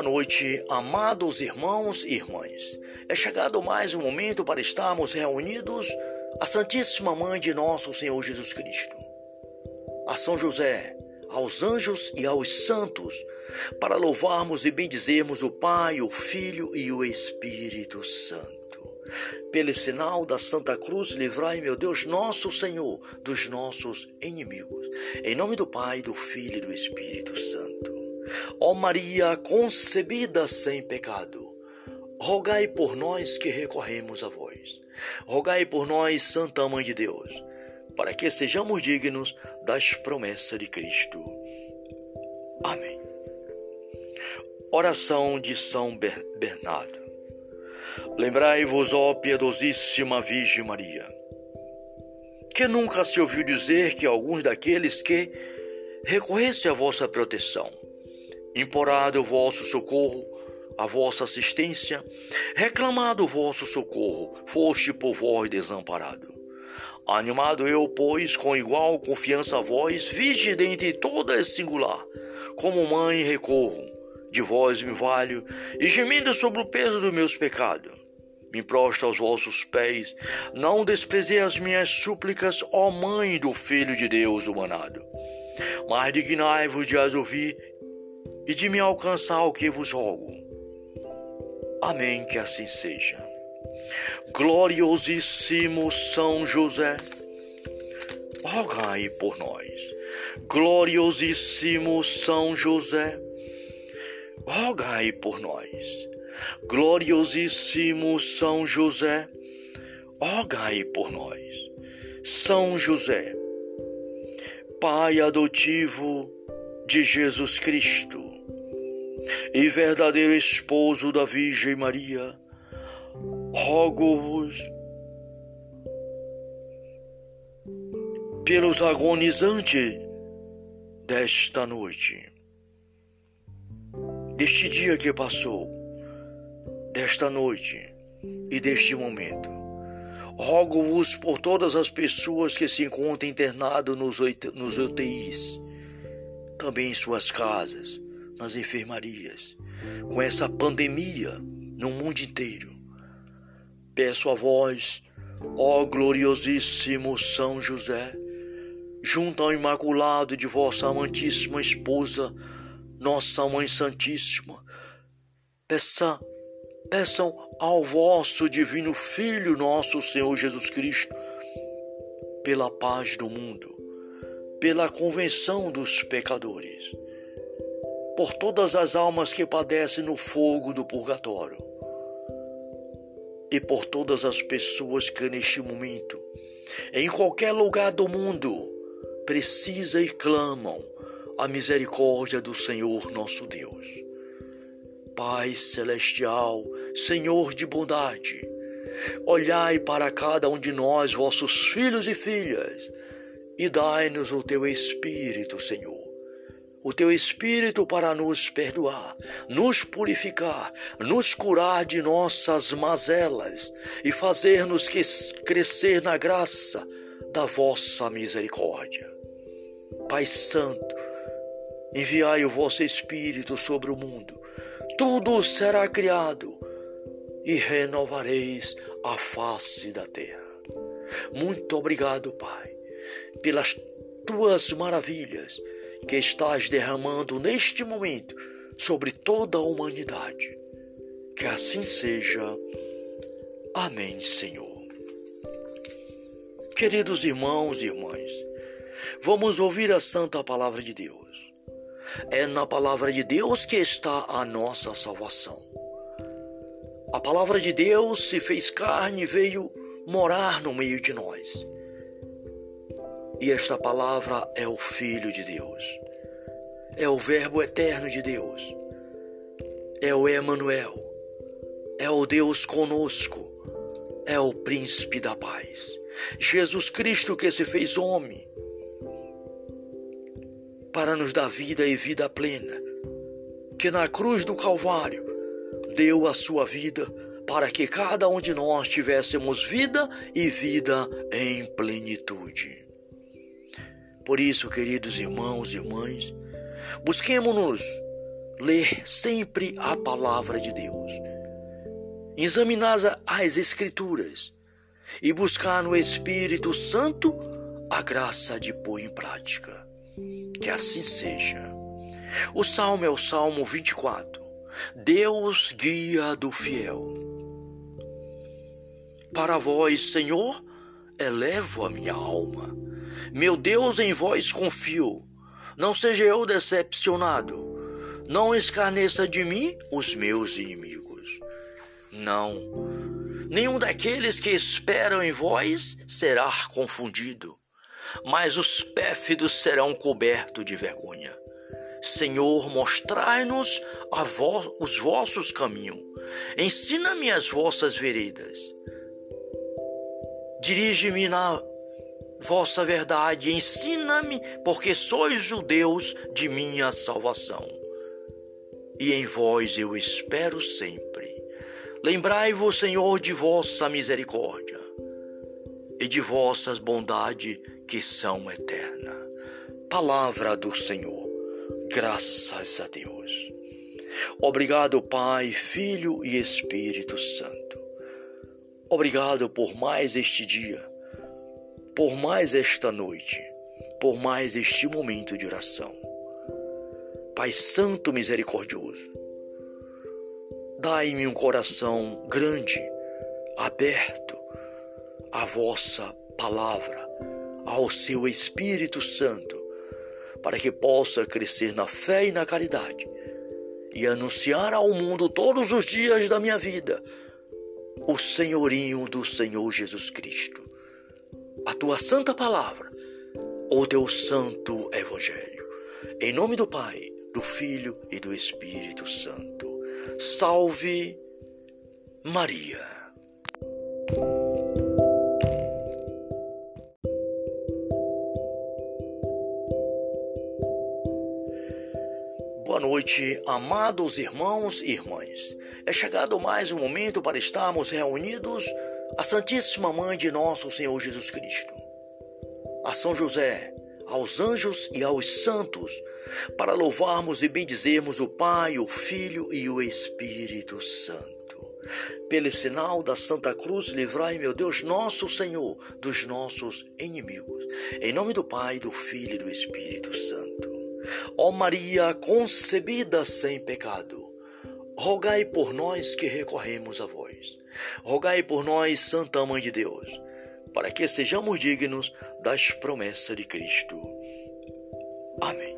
Boa noite, amados irmãos e irmãs. É chegado mais um momento para estarmos reunidos à Santíssima Mãe de nosso Senhor Jesus Cristo, a São José, aos anjos e aos santos, para louvarmos e bendizermos o Pai, o Filho e o Espírito Santo. Pelo sinal da Santa Cruz, livrai, meu Deus, nosso Senhor, dos nossos inimigos. Em nome do Pai, do Filho e do Espírito Santo. Ó Maria concebida sem pecado, rogai por nós que recorremos a vós. Rogai por nós, Santa Mãe de Deus, para que sejamos dignos das promessas de Cristo. Amém. Oração de São Bernardo. Lembrai-vos, ó piedosíssima Virgem Maria, que nunca se ouviu dizer que alguns daqueles que recorressem à vossa proteção imporado o vosso socorro, a vossa assistência, reclamado o vosso socorro, foste por vós desamparado. Animado eu, pois, com igual confiança a vós, vige dentre todas singular, como mãe recorro, de vós me valho, e gemindo sobre o peso dos meus pecados. Me prostro aos vossos pés, não desprezei as minhas súplicas, ó Mãe do Filho de Deus humanado. Mas dignai-vos de as ouvir e de me alcançar o que vos rogo. Amém, que assim seja. Gloriosíssimo São José, rogai por nós. Gloriosíssimo São José, rogai por nós. Gloriosíssimo São José, rogai por nós. São José, Pai adotivo de Jesus Cristo, e verdadeiro esposo da Virgem Maria, rogo-vos pelos agonizantes desta noite, deste dia que passou, desta noite e deste momento. Rogo-vos por todas as pessoas que se encontram internadas nos UTIs, também em suas casas, nas enfermarias, com essa pandemia no mundo inteiro. Peço a vós, ó gloriosíssimo São José, junto ao Imaculado de vossa amantíssima esposa, nossa Mãe Santíssima, peça, peçam ao vosso divino Filho, nosso Senhor Jesus Cristo, pela paz do mundo, pela convenção dos pecadores por todas as almas que padecem no fogo do purgatório e por todas as pessoas que neste momento, em qualquer lugar do mundo, precisam e clamam a misericórdia do Senhor nosso Deus. Pai celestial, Senhor de bondade, olhai para cada um de nós, vossos filhos e filhas, e dai-nos o teu Espírito, Senhor o teu Espírito para nos perdoar, nos purificar, nos curar de nossas mazelas e fazer-nos crescer na graça da vossa misericórdia. Pai Santo, enviai o vosso Espírito sobre o mundo, tudo será criado e renovareis a face da terra. Muito obrigado, Pai, pelas tuas maravilhas que estás derramando neste momento sobre toda a humanidade. Que assim seja. Amém, Senhor. Queridos irmãos e irmãs, vamos ouvir a santa palavra de Deus. É na palavra de Deus que está a nossa salvação. A palavra de Deus se fez carne e veio morar no meio de nós. E esta palavra é o Filho de Deus. É o Verbo eterno de Deus. É o Emanuel. É o Deus conosco. É o príncipe da paz. Jesus Cristo que se fez homem para nos dar vida e vida plena, que na cruz do Calvário deu a sua vida para que cada um de nós tivéssemos vida e vida em plenitude. Por isso, queridos irmãos e irmãs, busquemos-nos ler sempre a palavra de Deus, examinar as Escrituras e buscar no Espírito Santo a graça de pôr em prática. Que assim seja. O salmo é o Salmo 24. Deus guia do fiel. Para vós, Senhor, elevo a minha alma. Meu Deus, em vós confio. Não seja eu decepcionado. Não escarneça de mim os meus inimigos. Não. Nenhum daqueles que esperam em vós será confundido, mas os pérfidos serão cobertos de vergonha. Senhor, mostrai-nos vo os vossos caminhos, ensina-me as vossas veredas. Dirige-me na vossa verdade, ensina-me, porque sois o Deus de minha salvação. E em vós eu espero sempre. Lembrai-vos, Senhor, de vossa misericórdia e de vossas bondades que são eternas. Palavra do Senhor. Graças a Deus. Obrigado, Pai, Filho e Espírito Santo. Obrigado por mais este dia por mais esta noite, por mais este momento de oração. Pai Santo Misericordioso, dai-me um coração grande, aberto à vossa palavra, ao seu Espírito Santo, para que possa crescer na fé e na caridade e anunciar ao mundo todos os dias da minha vida o senhorinho do Senhor Jesus Cristo a tua santa palavra, o teu santo evangelho. Em nome do Pai, do Filho e do Espírito Santo. Salve Maria. Boa noite, amados irmãos e irmãs. É chegado mais um momento para estarmos reunidos a Santíssima Mãe de Nosso Senhor Jesus Cristo, a São José, aos anjos e aos santos, para louvarmos e bendizermos o Pai, o Filho e o Espírito Santo. Pelo sinal da Santa Cruz, livrai, meu Deus, nosso Senhor, dos nossos inimigos. Em nome do Pai, do Filho e do Espírito Santo. Ó Maria concebida sem pecado, rogai por nós que recorremos a vós. Rogai por nós, Santa Mãe de Deus, para que sejamos dignos das promessas de Cristo. Amém.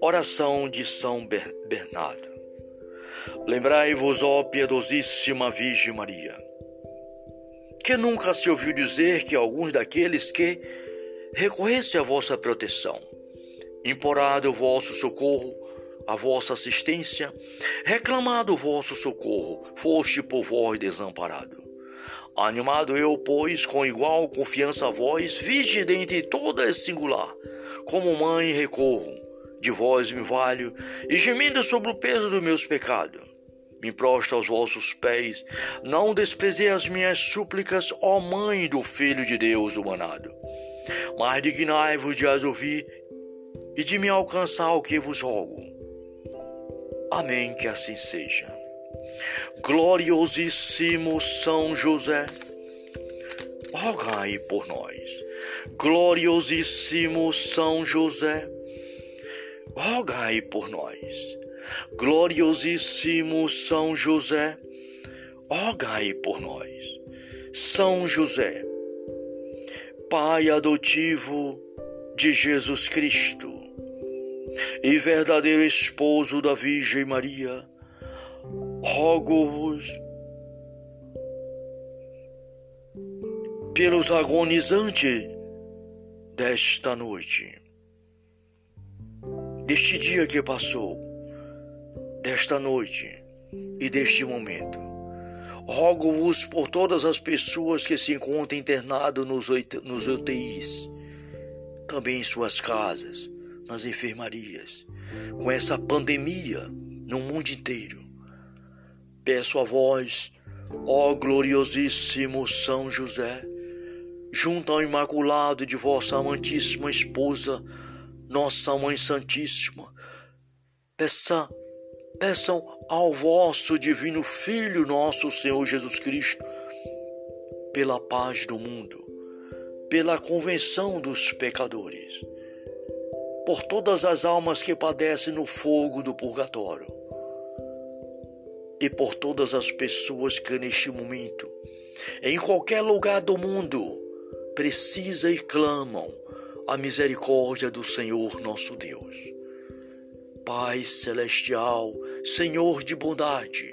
Oração de São Bernardo. Lembrai-vos, ó piedosíssima Virgem Maria, que nunca se ouviu dizer que alguns daqueles que recorressem à vossa proteção, imporado o vosso socorro, a vossa assistência, reclamado o vosso socorro, foste por vós desamparado. Animado eu, pois, com igual confiança a vós, viste dentre todas singular, como mãe recorro, de vós me valho, e gemindo sobre o peso dos meus pecados. Me prostro aos vossos pés, não desprezei as minhas súplicas, ó Mãe do Filho de Deus humanado. Mas dignai-vos de as ouvir e de me alcançar o que vos rogo Amém, que assim seja. Gloriosíssimo São José, rogai por nós. Gloriosíssimo São José, rogai por nós. Gloriosíssimo São José, rogai por nós. São José, Pai adotivo de Jesus Cristo, e verdadeiro esposo da Virgem Maria, rogo-vos pelos agonizantes desta noite, deste dia que passou, desta noite e deste momento. Rogo-vos por todas as pessoas que se encontram internadas nos, UTIs, também em suas casas, nas enfermarias, com essa pandemia no mundo inteiro. Peço a vós, ó gloriosíssimo São José, junto ao Imaculado de vossa amantíssima esposa, nossa Mãe Santíssima, Peça, peçam ao vosso divino Filho, nosso Senhor Jesus Cristo, pela paz do mundo, pela convenção dos pecadores, por todas as almas que padecem no fogo do purgatório e por todas as pessoas que neste momento, em qualquer lugar do mundo, precisam e clamam a misericórdia do Senhor nosso Deus. Pai celestial, Senhor de bondade,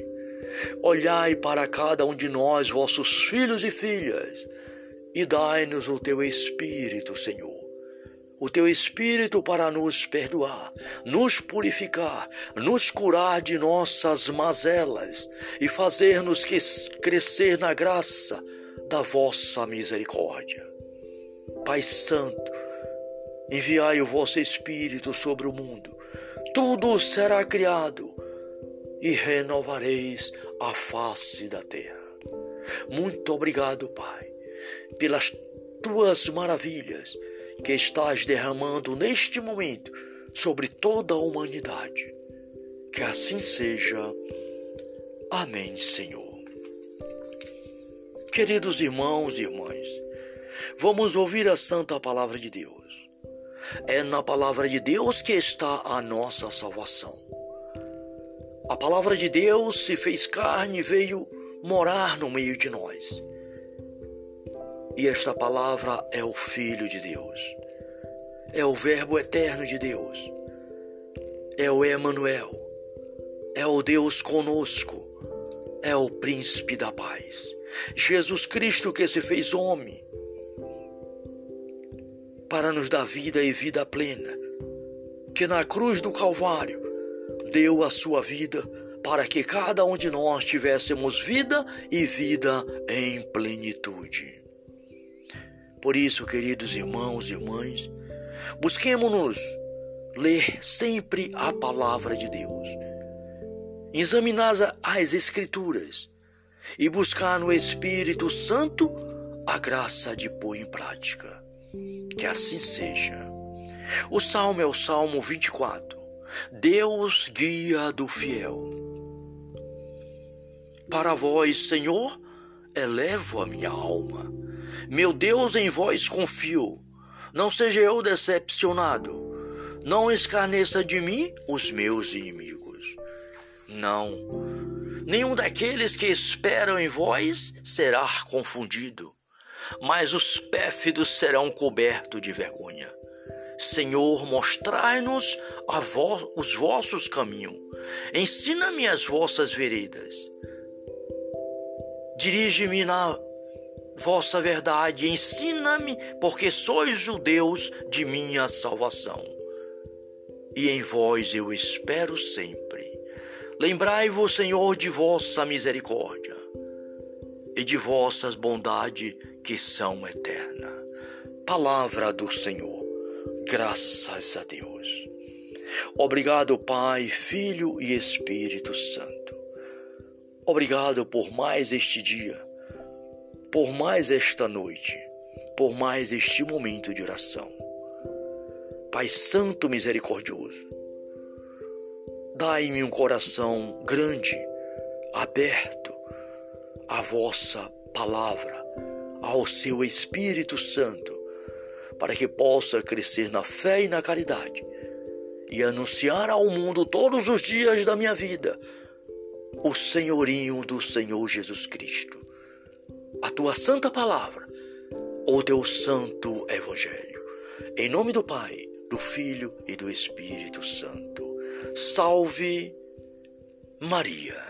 olhai para cada um de nós, vossos filhos e filhas, e dai-nos o teu Espírito, Senhor. O teu Espírito para nos perdoar, nos purificar, nos curar de nossas mazelas e fazer-nos crescer na graça da vossa misericórdia. Pai Santo, enviai o vosso Espírito sobre o mundo, tudo será criado e renovareis a face da terra. Muito obrigado, Pai pelas tuas maravilhas que estás derramando neste momento sobre toda a humanidade. Que assim seja. Amém, Senhor. Queridos irmãos e irmãs, vamos ouvir a santa palavra de Deus. É na palavra de Deus que está a nossa salvação. A palavra de Deus se fez carne e veio morar no meio de nós. E esta palavra é o Filho de Deus. É o Verbo eterno de Deus. É o Emanuel. É o Deus conosco. É o príncipe da paz. Jesus Cristo que se fez homem para nos dar vida e vida plena, que na cruz do Calvário deu a sua vida para que cada um de nós tivéssemos vida e vida em plenitude. Por isso, queridos irmãos e irmãs, busquemos-nos ler sempre a palavra de Deus, examinar as Escrituras e buscar no Espírito Santo a graça de pôr em prática. Que assim seja. O salmo é o Salmo 24. Deus guia do fiel. Para vós, Senhor, elevo a minha alma. Meu Deus, em vós confio. Não seja eu decepcionado. Não escarneça de mim os meus inimigos. Não. Nenhum daqueles que esperam em vós será confundido, mas os pérfidos serão cobertos de vergonha. Senhor, mostrai-nos vo os vossos caminhos. Ensina-me as vossas veredas. Dirige-me na vossa verdade, ensina-me, porque sois o Deus de minha salvação. E em vós eu espero sempre. Lembrai-vos, Senhor, de vossa misericórdia e de vossas bondade que são eterna. Palavra do Senhor. Graças a Deus. Obrigado, Pai, Filho e Espírito Santo. Obrigado por mais este dia por mais esta noite, por mais este momento de oração. Pai Santo Misericordioso, dai-me um coração grande, aberto à vossa palavra, ao seu Espírito Santo, para que possa crescer na fé e na caridade e anunciar ao mundo todos os dias da minha vida o senhorinho do Senhor Jesus Cristo a tua santa palavra, o teu santo evangelho. Em nome do Pai, do Filho e do Espírito Santo. Salve Maria.